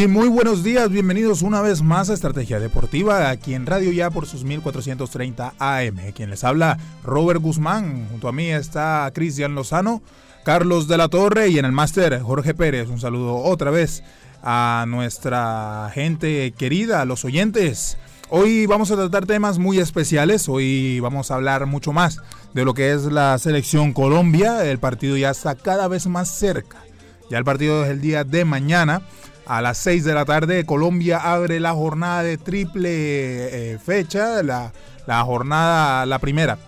Sí, muy buenos días, bienvenidos una vez más a Estrategia Deportiva, aquí en Radio Ya por sus 1430 AM. Quien les habla, Robert Guzmán, junto a mí está Cristian Lozano, Carlos de la Torre y en el máster Jorge Pérez. Un saludo otra vez a nuestra gente querida, a los oyentes. Hoy vamos a tratar temas muy especiales, hoy vamos a hablar mucho más de lo que es la selección Colombia, el partido ya está cada vez más cerca, ya el partido es el día de mañana. A las 6 de la tarde Colombia abre la jornada de triple eh, fecha, la, la, jornada, la primera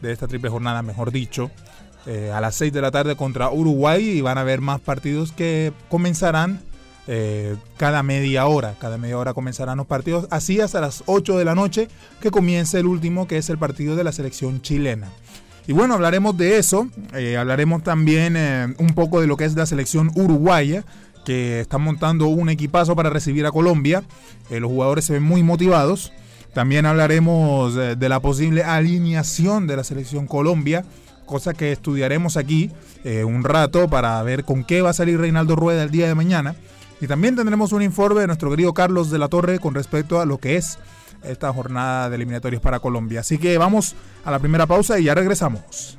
de esta triple jornada, mejor dicho, eh, a las 6 de la tarde contra Uruguay y van a haber más partidos que comenzarán eh, cada media hora, cada media hora comenzarán los partidos, así hasta las 8 de la noche que comience el último que es el partido de la selección chilena. Y bueno, hablaremos de eso, hablaremos también un poco de lo que es la selección uruguaya, que están montando un equipazo para recibir a Colombia. Eh, los jugadores se ven muy motivados. También hablaremos de, de, la posible alineación de la selección Colombia, cosa que estudiaremos aquí eh, un rato para ver con qué va a salir Reinaldo Rueda el día de mañana. Y también tendremos un informe de nuestro querido Carlos de la Torre con respecto a lo que es esta jornada de eliminatorios para Colombia. Así que vamos a la primera pausa y ya regresamos.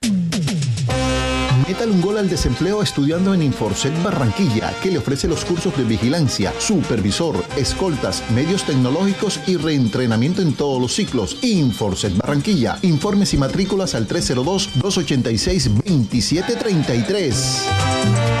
Métale un gol al desempleo estudiando en Inforset Barranquilla, que le ofrece los cursos de vigilancia, supervisor, escoltas, medios tecnológicos y reentrenamiento en todos los ciclos. Inforset Barranquilla. Informes y matrículas al 302-286-2733.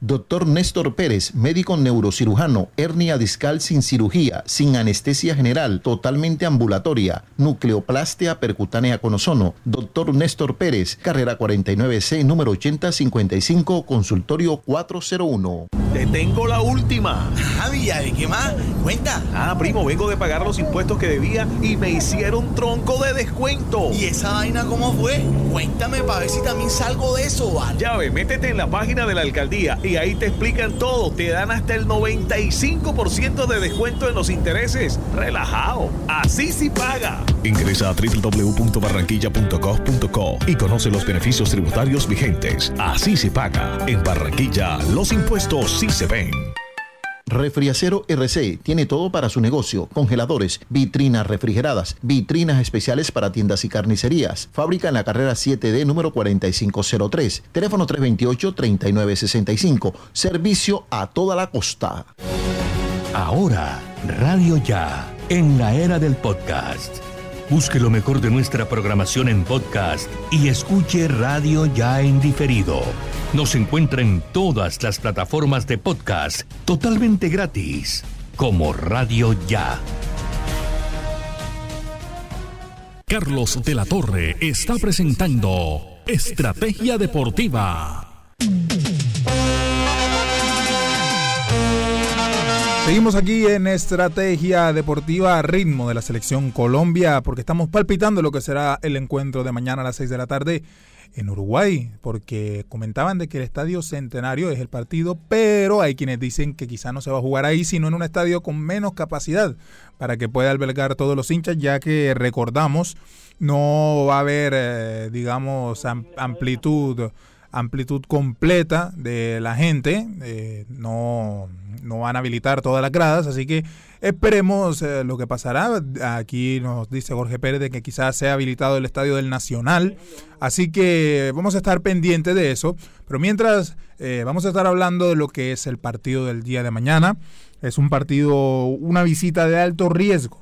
Doctor Néstor Pérez, médico neurocirujano, hernia discal sin cirugía, sin anestesia general, totalmente ambulatoria, nucleoplastia percutánea con ozono. Doctor Néstor Pérez, carrera 49C, número 8055, consultorio 401. Te tengo la última. Javi, ¿de qué más? Cuenta. Ah, primo, vengo de pagar los impuestos que debía y me hicieron tronco de descuento. ¿Y esa vaina cómo fue? Cuéntame para ver si también salgo de eso, ¿vale? Ya ve, métete en la página de la alcaldía y ahí te explican todo. Te dan hasta el 95% de descuento en los intereses. Relajado. Así sí paga. Ingresa a www.barranquilla.gov.co y conoce los beneficios tributarios vigentes. Así se paga. En Barranquilla, los impuestos sí se ven. Refriacero RC tiene todo para su negocio: congeladores, vitrinas refrigeradas, vitrinas especiales para tiendas y carnicerías. Fábrica en la carrera 7D número 4503. Teléfono 328-3965. Servicio a toda la costa. Ahora, Radio Ya, en la era del podcast. Busque lo mejor de nuestra programación en podcast y escuche Radio Ya en diferido. Nos encuentra en todas las plataformas de podcast totalmente gratis, como Radio Ya. Carlos de la Torre está presentando Estrategia Deportiva. Seguimos aquí en Estrategia Deportiva ritmo de la selección Colombia porque estamos palpitando lo que será el encuentro de mañana a las 6 de la tarde en Uruguay, porque comentaban de que el Estadio Centenario es el partido, pero hay quienes dicen que quizá no se va a jugar ahí, sino en un estadio con menos capacidad para que pueda albergar todos los hinchas, ya que recordamos no va a haber, eh, digamos, amplitud amplitud completa de la gente, eh, no, no van a habilitar todas las gradas, así que esperemos eh, lo que pasará. Aquí nos dice Jorge Pérez de que quizás sea habilitado el estadio del Nacional, así que vamos a estar pendientes de eso. Pero mientras eh, vamos a estar hablando de lo que es el partido del día de mañana, es un partido, una visita de alto riesgo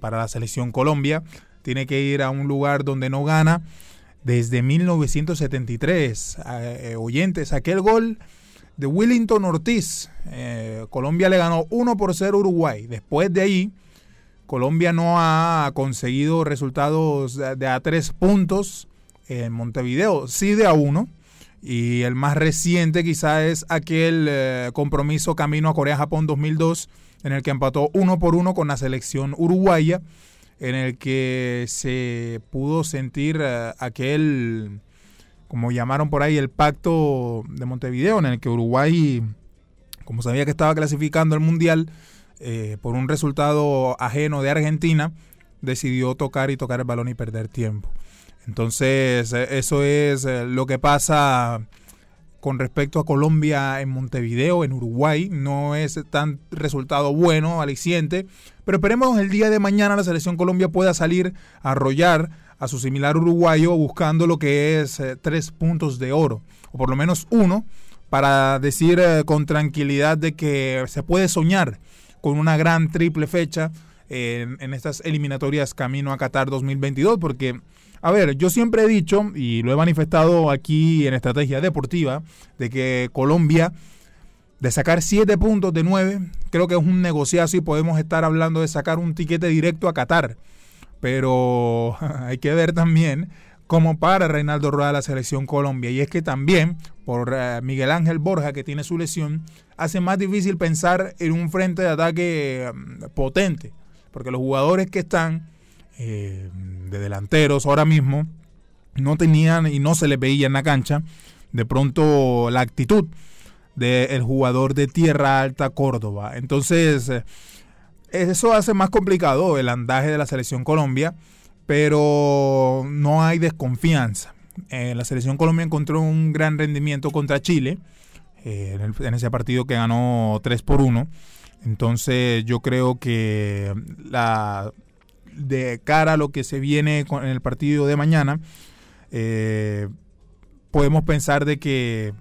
para la selección Colombia. Tiene que ir a un lugar donde no gana desde 1973. Eh, oyentes, aquel gol de Willington Ortiz. Eh, Colombia le ganó 1 por 0 a Uruguay. Después de ahí, Colombia no ha conseguido resultados de a tres puntos en Montevideo, sí de a uno. Y el más reciente quizá es aquel eh, compromiso camino a Corea-Japón 2002, en el que empató uno por uno con la selección uruguaya en el que se pudo sentir eh, aquel, como llamaron por ahí, el pacto de Montevideo, en el que Uruguay, como sabía que estaba clasificando el Mundial, eh, por un resultado ajeno de Argentina, decidió tocar y tocar el balón y perder tiempo. Entonces, eh, eso es lo que pasa con respecto a Colombia en Montevideo, en Uruguay. No es tan resultado bueno, aliciente, pero esperemos el día de mañana la selección Colombia pueda salir a arrollar a su similar uruguayo buscando lo que es eh, tres puntos de oro, o por lo menos uno, para decir eh, con tranquilidad de que se puede soñar con una gran triple fecha en, en estas eliminatorias camino a Qatar 2022, porque a ver, yo siempre he dicho, y lo he manifestado aquí en Estrategia Deportiva, de que Colombia, de sacar 7 puntos de 9, creo que es un negociazo y podemos estar hablando de sacar un tiquete directo a Qatar. Pero hay que ver también cómo para Reinaldo Rueda la selección Colombia. Y es que también, por eh, Miguel Ángel Borja, que tiene su lesión, hace más difícil pensar en un frente de ataque mm, potente. Porque los jugadores que están eh, de delanteros ahora mismo no tenían y no se les veía en la cancha de pronto la actitud del jugador de Tierra Alta Córdoba. Entonces, eh, eso hace más complicado el andaje de la selección Colombia, pero no hay desconfianza. Eh, la selección Colombia encontró un gran rendimiento contra Chile en, en, ese partido que ganó 3 por 1. Entonces yo creo que la de cara a lo que se viene con, en el partido de mañana, eh, podemos pensar de que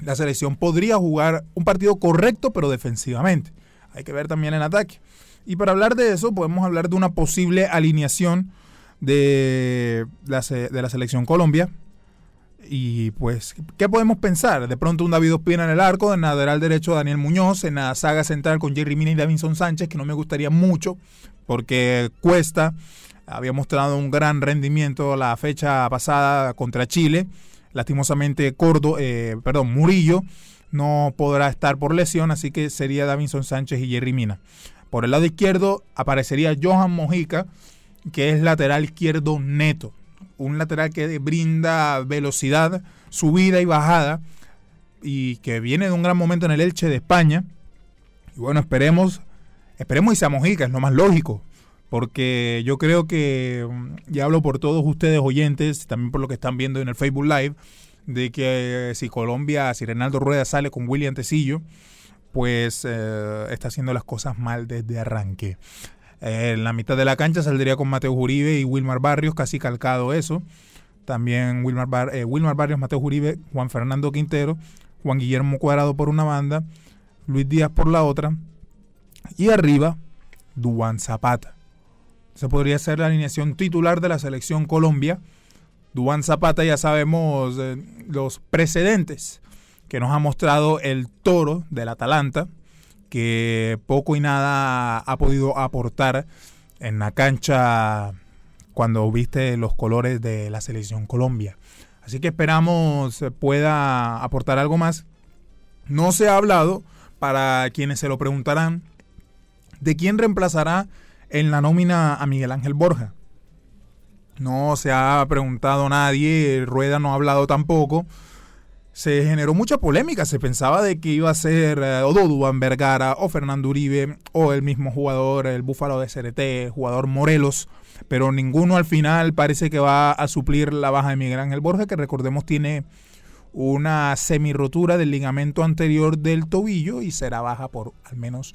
la selección podría jugar un partido correcto, pero defensivamente. Hay que ver también el ataque. Y para hablar de eso, podemos hablar de una posible alineación de la, de la selección Colombia. Y pues, ¿qué podemos pensar? De pronto un David Ospina en el arco, en lateral derecho Daniel Muñoz, en la saga central con Jerry Mina y Davinson Sánchez, que no me gustaría mucho, porque Cuesta había mostrado un gran rendimiento la fecha pasada contra Chile. Lastimosamente, eh, perdón, Murillo no podrá estar por lesión, así que sería Davinson Sánchez y Jerry Mina. Por el lado izquierdo aparecería Johan Mojica, que es lateral izquierdo neto. Un lateral que brinda velocidad, subida y bajada, y que viene de un gran momento en el Elche de España. Y bueno, esperemos Esperemos y sea Mojica, es lo más lógico. Porque yo creo que, mm, y hablo por todos ustedes oyentes, también por lo que están viendo en el Facebook Live, de que eh, si Colombia, si Renaldo Rueda sale con William Tecillo, pues eh, está haciendo las cosas mal desde arranque. Eh, en la mitad de la cancha saldría con Mateo Uribe y Wilmar Barrios, casi calcado eso. También Wilmar, Wilmar Barrios, Mateo Uribe, Juan Fernando Quintero, Juan Guillermo Cuadrado por una banda, Luis Díaz por la otra, y arriba, Duan Zapata. Esa podría ser la alineación titular de la selección Colombia. Duan Zapata ya sabemos eh, los precedentes que nos ha mostrado el toro del Atalanta, que poco y nada ha podido aportar en la cancha cuando viste los colores de la selección Colombia. Así que esperamos pueda aportar algo más. No se ha hablado, para quienes se lo preguntarán, de quién reemplazará en la nómina a Miguel Ángel Borja. No se ha preguntado nadie, Rueda no ha hablado tampoco. Se generó mucha polémica, se pensaba de que iba a ser eh, o Doduan Vergara o Fernando Uribe o el mismo jugador, el Búfalo de CRT, jugador Morelos, pero ninguno al final parece que va a suplir la baja de Miguel Ángel Borja, que recordemos tiene una semirotura del ligamento anterior del tobillo y será baja por al menos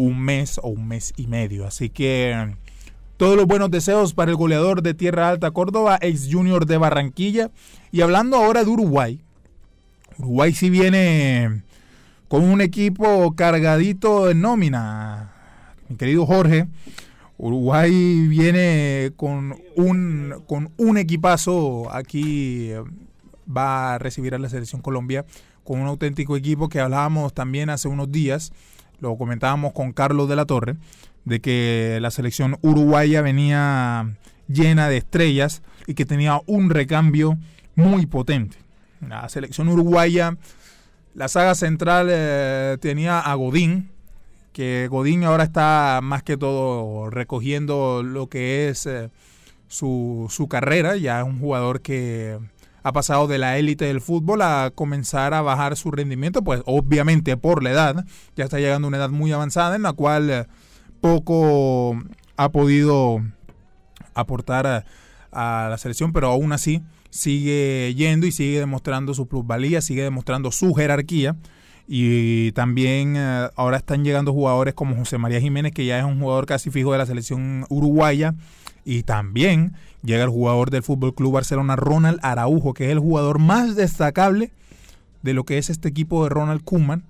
un mes o un mes y medio. Así que todos los buenos deseos para el goleador de Tierra Alta Córdoba, ex junior de Barranquilla. Y hablando ahora de Uruguay, Uruguay sí viene con un equipo cargadito en nómina. Mi querido Jorge, Uruguay viene con un, con un equipazo aquí. Va a recibir a la selección Colombia con un auténtico equipo que hablábamos también hace unos días lo comentábamos con Carlos de la Torre, de que la selección uruguaya venía llena de estrellas y que tenía un recambio muy potente. La selección uruguaya, la saga central eh, tenía a Godín, que Godín ahora está más que todo recogiendo lo que es eh, su, su carrera, ya es un jugador que ha pasado de la élite del fútbol a comenzar a bajar su rendimiento, pues obviamente por la edad, ya está llegando a una edad muy avanzada en la cual eh, poco ha podido aportar a, la selección, pero aún así sigue yendo y sigue demostrando su plusvalía, sigue demostrando su jerarquía. Y también eh, ahora están llegando jugadores como José María Jiménez, que ya es un jugador casi fijo de la selección uruguaya. Y también llega el jugador del Fútbol Club Barcelona, Ronald Araujo, que es el jugador más destacable de lo que es este equipo de Ronald Koeman.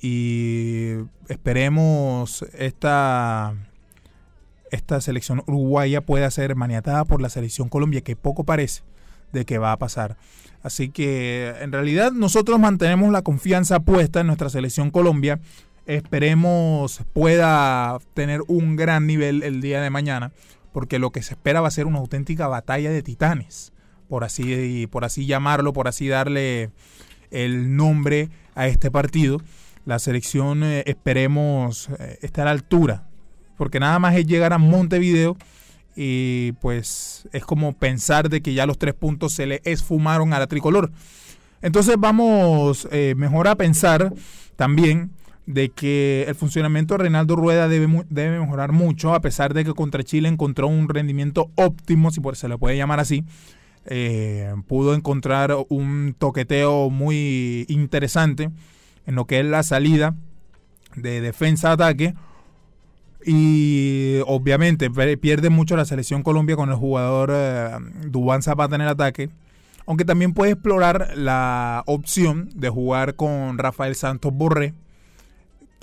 Y esperemos esta, esta selección uruguaya pueda ser maniatada por la selección Colombia, que poco parece de que va a pasar. Así que en realidad nosotros mantenemos la confianza puesta en nuestra selección Colombia. Esperemos pueda tener un gran nivel el día de mañana porque lo que se espera va a ser una auténtica batalla de titanes, por así, por así llamarlo, por así darle el nombre a este partido. La selección eh, esperemos eh, estar a la altura, porque nada más es llegar a Montevideo y pues es como pensar de que ya los tres puntos se le esfumaron a la tricolor. Entonces vamos eh, mejor a pensar también de que el funcionamiento de Reinaldo Rueda debe, debe mejorar mucho, a pesar de que contra Chile encontró un rendimiento óptimo, si se le puede llamar así. Eh, pudo encontrar un toqueteo muy interesante en lo que es la salida de defensa-ataque. Y obviamente pierde mucho la selección Colombia con el jugador eh, Dubán Zapata en el ataque. Aunque también puede explorar la opción de jugar con Rafael Santos Borré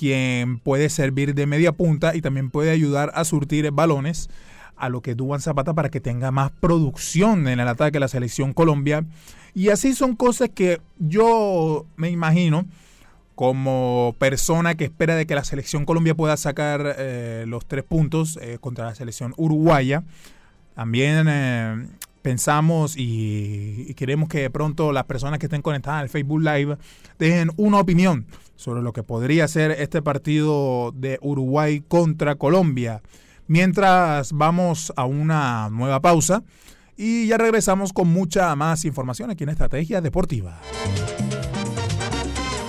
quien puede servir de media punta y también puede ayudar a surtir balones a lo que Duban Zapata para que tenga más producción en el ataque de la selección Colombia. Y así son cosas que yo me imagino como persona que espera de que la selección Colombia pueda sacar eh, los tres puntos eh, contra la selección uruguaya. También eh, pensamos y, queremos que de pronto las personas que estén conectadas al Facebook Live dejen una opinión sobre lo que podría ser este partido de Uruguay contra Colombia. Mientras vamos a una nueva pausa y ya regresamos con mucha más información aquí en Estrategia Deportiva.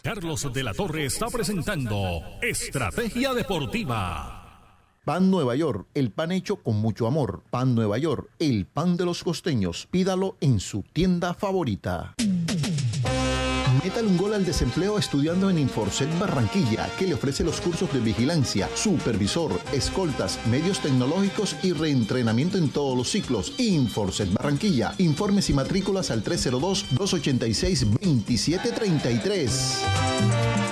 Carlos de la Torre está presentando Estrategia Deportiva. Pan Nueva York, el pan hecho con mucho amor. Pan Nueva York, el pan de los costeños. Pídalo en su tienda favorita. Métale un gol al desempleo estudiando en Inforcet Barranquilla, que le ofrece los cursos de vigilancia, supervisor, escoltas, medios tecnológicos y reentrenamiento en todos los ciclos. Inforcet Barranquilla. Informes y matrículas al 302-286-2733.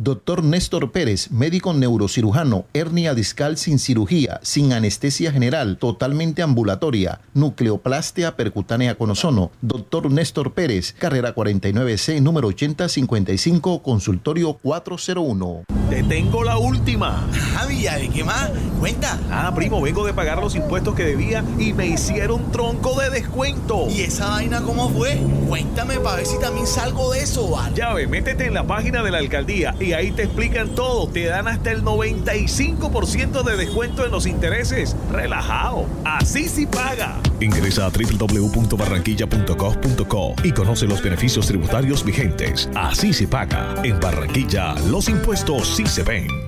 Doctor Néstor Pérez, médico neurocirujano, hernia discal sin cirugía, sin anestesia general, totalmente ambulatoria, nucleoplastia percutánea con ozono. Doctor Néstor Pérez, carrera 49C, número 8055, consultorio 401. Te tengo la última. Ah, ¿de qué más? Cuenta. Ah, primo, vengo de pagar los impuestos que debía y me hicieron tronco de descuento. ¿Y esa vaina cómo fue? Cuéntame para ver si también salgo de eso, ¿vale? Ya ve, métete en la página de la alcaldía y ahí te explican todo. Te dan hasta el 95% de descuento en los intereses. Relajado. Así sí paga. Ingresa a www.barranquilla.gov.co y conoce los beneficios tributarios vigentes. Así se paga. En Barranquilla, los impuestos sí se ven.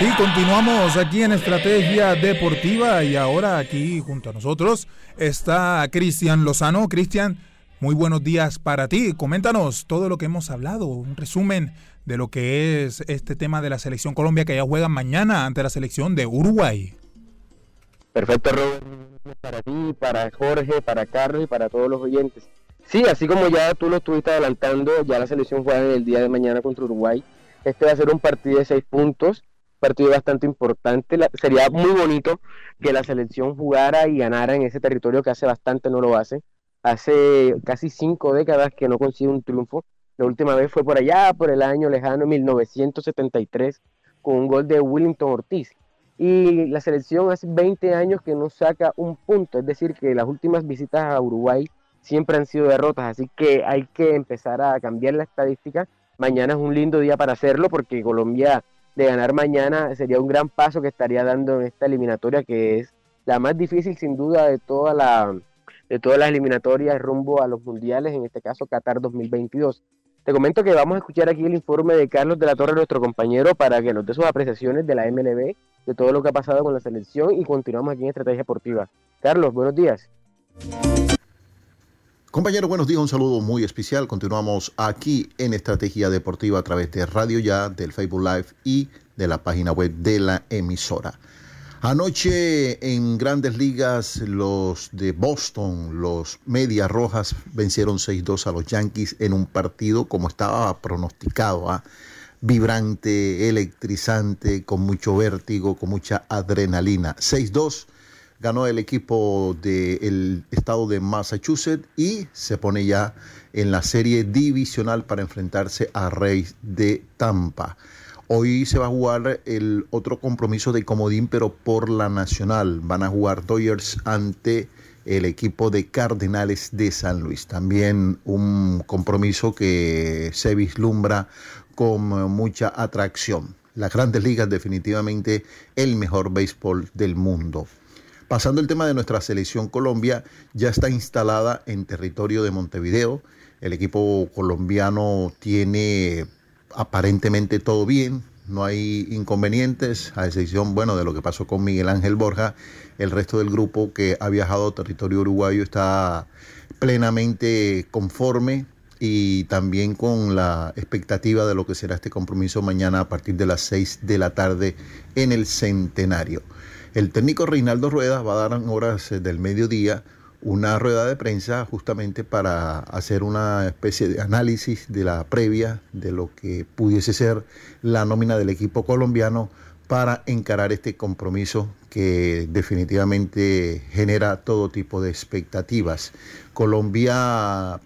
Sí, continuamos aquí en Estrategia Deportiva y ahora aquí junto a nosotros está Cristian Lozano. Cristian, muy buenos días para ti. Coméntanos todo lo que hemos hablado, un resumen de lo que es este tema de la selección Colombia que ya juega mañana ante la selección de Uruguay. Perfecto, Robert. Para ti, para Jorge, para Carlos y para todos los oyentes. Sí, así como ya tú lo estuviste adelantando, ya la selección juega el día de mañana contra Uruguay. Este va a ser un partido de seis puntos partido bastante importante. sería muy bonito que la selección jugara y ganara en ese territorio que hace bastante no lo hace. Hace casi cinco décadas que no consigue un triunfo. La última vez fue por allá, por el año lejano 1973, con un gol de Willington Ortiz. Y la selección hace 20 años que no saca un punto, es decir, que las últimas visitas a Uruguay siempre han sido derrotas, así que hay que empezar a cambiar la estadística. Mañana es un lindo día para hacerlo porque Colombia de ganar mañana sería un gran paso que estaría dando en esta eliminatoria que es la más difícil sin duda de toda la de todas las eliminatorias rumbo a los mundiales, en este caso Qatar 2022. Te comento que vamos a escuchar aquí el informe de Carlos de la Torre, nuestro compañero, para que nos dé sus apreciaciones de la MLB, de todo lo que ha pasado con la selección y continuamos aquí en Estrategia Deportiva. Carlos, buenos días. Compañero, buenos días, un saludo muy especial. Continuamos aquí en Estrategia Deportiva a través de Radio Ya, del Facebook Live y de la página web de la emisora. Anoche en grandes ligas los de Boston, los Medias Rojas, vencieron 6-2 a los Yankees en un partido como estaba pronosticado, ¿ah? vibrante, electrizante, con mucho vértigo, con mucha adrenalina. 6-2 ganó el equipo del estado de Massachusetts y se pone ya en la serie divisional para enfrentarse a Reyes de Tampa. Hoy se va a jugar el otro compromiso de comodín, pero por la nacional. Van a jugar Dodgers ante el equipo de Cardenales de San Luis. También un compromiso que se vislumbra con mucha atracción. Las grandes ligas definitivamente el mejor béisbol del mundo. Pasando el tema de nuestra selección Colombia, ya está instalada en territorio de Montevideo. El equipo colombiano tiene aparentemente todo bien, no hay inconvenientes, a excepción, bueno, de lo que pasó con Miguel Ángel Borja. El resto del grupo que ha viajado a territorio uruguayo está plenamente conforme y también con la expectativa de lo que será este compromiso mañana a partir de las 6 de la tarde en el Centenario. El técnico Reinaldo Rueda va a dar en horas del mediodía una rueda de prensa justamente para hacer una especie de análisis de la previa de lo que pudiese ser la nómina del equipo colombiano para encarar este compromiso que definitivamente genera todo tipo de expectativas. Colombia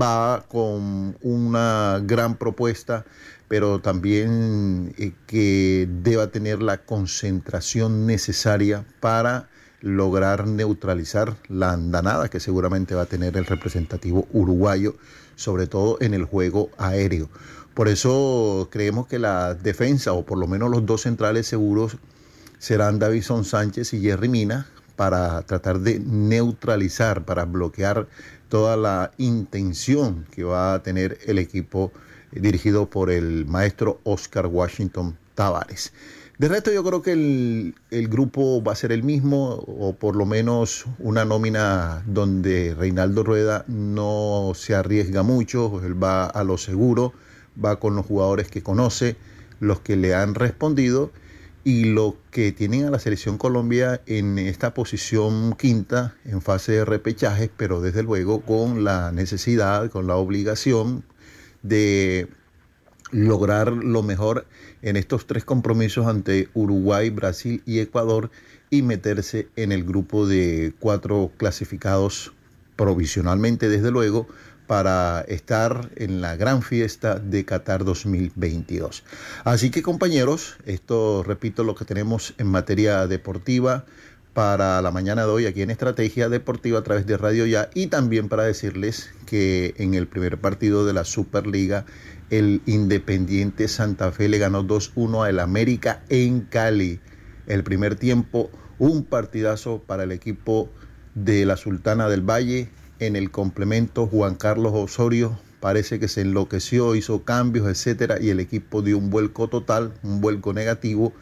va con una gran propuesta pero también eh, que deba tener la concentración necesaria para lograr neutralizar la andanada que seguramente va a tener el representativo uruguayo, sobre todo en el juego aéreo. Por eso creemos que la defensa, o por lo menos los dos centrales seguros, serán Davison Sánchez y Jerry Mina, para tratar de neutralizar, para bloquear toda la intención que va a tener el equipo dirigido por el maestro Oscar Washington Tavares. De resto yo creo que el, el, grupo va a ser el mismo o por lo menos una nómina donde Reinaldo Rueda no se arriesga mucho, él va a lo seguro, va con los jugadores que conoce, los que le han respondido y lo que tienen a la selección Colombia en esta posición quinta en fase de repechaje, pero desde luego con la necesidad, con la obligación de lograr lo mejor en estos tres compromisos ante Uruguay, Brasil y Ecuador y meterse en el grupo de cuatro clasificados provisionalmente, desde luego, para estar en la gran fiesta de Qatar 2022. Así que compañeros, esto repito lo que tenemos en materia deportiva para la mañana de hoy aquí en Estrategia Deportiva a través de Radio Ya y también para decirles que en el primer partido de la Superliga el Independiente Santa Fe le ganó 2-1 al América en Cali. El primer tiempo, un partidazo para el equipo de la Sultana del Valle. En el complemento, Juan Carlos Osorio parece que se enloqueció, hizo cambios, etcétera, y el equipo dio un vuelco total, un vuelco negativo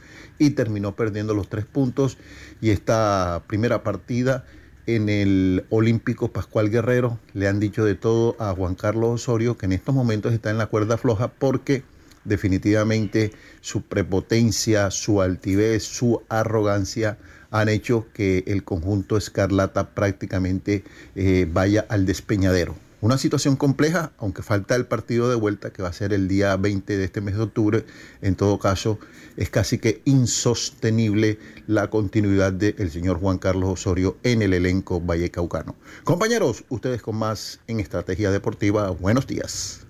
y terminó perdiendo los tres puntos. Y esta primera partida en el Olímpico Pascual Guerrero le han dicho de todo a Juan Carlos Osorio que en estos momentos está en la cuerda floja porque definitivamente su prepotencia, su altivez, su arrogancia han hecho que el conjunto Escarlata prácticamente eh, vaya al despeñadero. Una situación compleja, aunque falta el partido de vuelta que va a ser el día 20 de este mes de octubre. En todo caso, es casi que insostenible la continuidad del señor Juan Carlos Osorio en el elenco vallecaucano. Compañeros, ustedes con más en Estrategia Deportiva. Buenos días.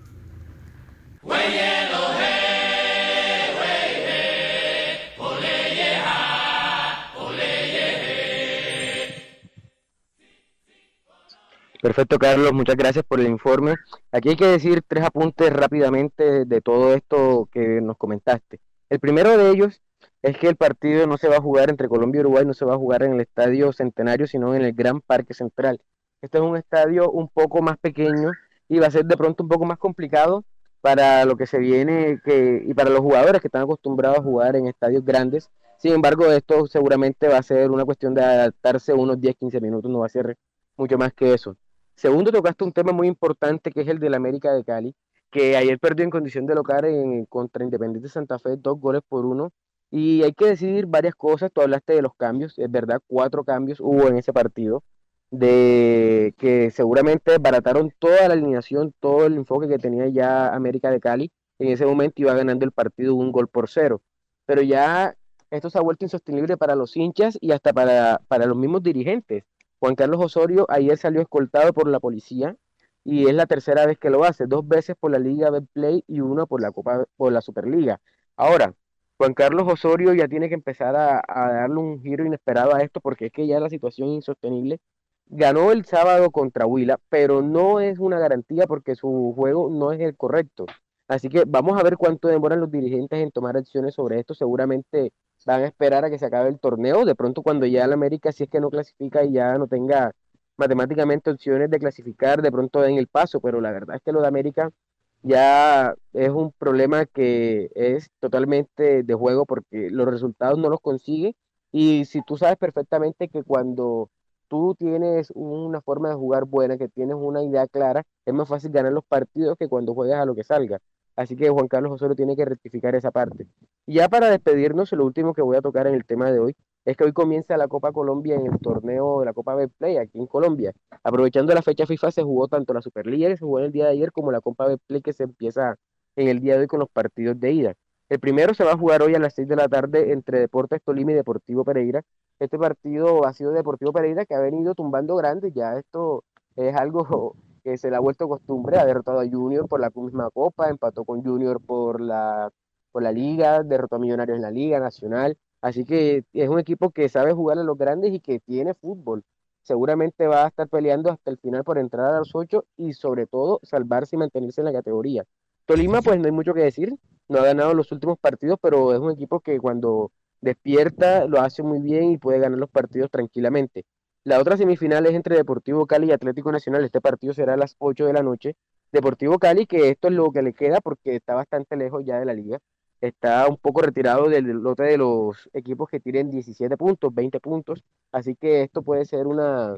Perfecto, Carlos, muchas gracias por el informe. Aquí hay que decir tres apuntes rápidamente de todo esto que nos comentaste. El primero de ellos es que el partido no se va a jugar entre Colombia y Uruguay, no se va a jugar en el Estadio Centenario, sino en el Gran Parque Central. Este es un estadio un poco más pequeño y va a ser de pronto un poco más complicado para lo que se viene que, y para los jugadores que están acostumbrados a jugar en estadios grandes. Sin embargo, esto seguramente va a ser una cuestión de adaptarse unos 10-15 minutos, no va a ser mucho más que eso. Segundo, tocaste un tema muy importante que es el de la América de Cali, que ayer perdió en condición de local en, contra Independiente Santa Fe dos goles por uno. Y hay que decidir varias cosas. Tú hablaste de los cambios, es verdad, cuatro cambios hubo en ese partido, de que seguramente barataron toda la alineación, todo el enfoque que tenía ya América de Cali. En ese momento iba ganando el partido un gol por cero. Pero ya esto se ha vuelto insostenible para los hinchas y hasta para, para los mismos dirigentes. Juan Carlos Osorio ayer salió escoltado por la policía y es la tercera vez que lo hace, dos veces por la Liga Betplay y una por la Copa por la Superliga. Ahora, Juan Carlos Osorio ya tiene que empezar a, darle un giro inesperado a esto porque es que ya la situación es insostenible. Ganó el sábado contra Huila, pero no es una garantía porque su juego no es el correcto. Así que vamos a ver cuánto demoran los dirigentes en tomar acciones sobre esto. Seguramente van a esperar a que se acabe el torneo. De pronto, cuando ya el América, si es que no clasifica y ya no tenga matemáticamente opciones de clasificar, de pronto den el paso. Pero la verdad es que lo de América ya es un problema que es totalmente de juego porque los resultados no los consigue. Y si tú sabes perfectamente que cuando tú tienes una forma de jugar buena, que tienes una idea clara, es más fácil ganar los partidos que cuando juegas a lo que salga. Así que Juan Carlos Osorio tiene que rectificar esa parte. Y ya para despedirnos, lo último que voy a tocar en el tema de hoy es que hoy comienza la Copa Colombia en el torneo de la Copa Betplay aquí en Colombia. Aprovechando la fecha FIFA se jugó tanto la Superliga que se jugó en el día de ayer como la Copa Betplay que se empieza en el día de hoy con los partidos de ida. El primero se va a jugar hoy a las 6 de la tarde entre Deportes Tolima y Deportivo Pereira. Este partido ha sido Deportivo Pereira que ha venido tumbando grandes, ya esto es algo que se le ha vuelto costumbre, ha derrotado a Junior por la misma copa, empató con Junior por la, por la liga, derrotó a Millonarios en la liga nacional, así que es un equipo que sabe jugar a los grandes y que tiene fútbol. Seguramente va a estar peleando hasta el final por entrar a los ocho y sobre todo salvarse y mantenerse en la categoría. Tolima, pues no hay mucho que decir, no ha ganado los últimos partidos, pero es un equipo que cuando despierta, lo hace muy bien y puede ganar los partidos tranquilamente. La otra semifinal es entre Deportivo Cali y Atlético Nacional. Este partido será a las 8 de la noche. Deportivo Cali, que esto es lo que le queda porque está bastante lejos ya de la liga. Está un poco retirado del lote de los equipos que tienen 17 puntos, 20 puntos. Así que esto puede ser una,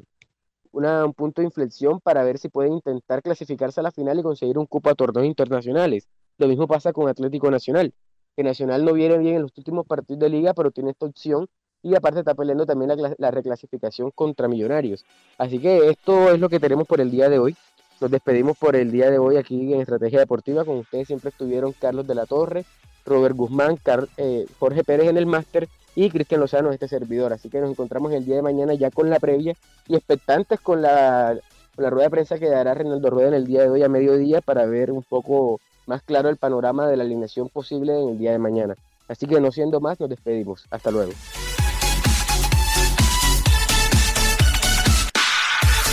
un punto de inflexión para ver si pueden intentar clasificarse a la final y conseguir un cupo a torneos internacionales. Lo mismo pasa con Atlético Nacional, que Nacional no viene bien en los últimos partidos de liga, pero tiene esta opción y aparte está peleando también la, reclasificación contra Millonarios. Así que esto es lo que tenemos por el día de hoy. Nos despedimos por el día de hoy aquí en Estrategia Deportiva. Con ustedes siempre estuvieron Carlos de la Torre, Robert Guzmán, eh, Jorge Pérez en el máster y Cristian Lozano, este servidor. Así que nos encontramos el día de mañana ya con la previa y expectantes con la, la rueda de prensa que dará Renaldo Rueda en el día de hoy a mediodía para ver un poco más claro el panorama de la alineación posible en el día de mañana. Así que no siendo más, nos despedimos. Hasta luego.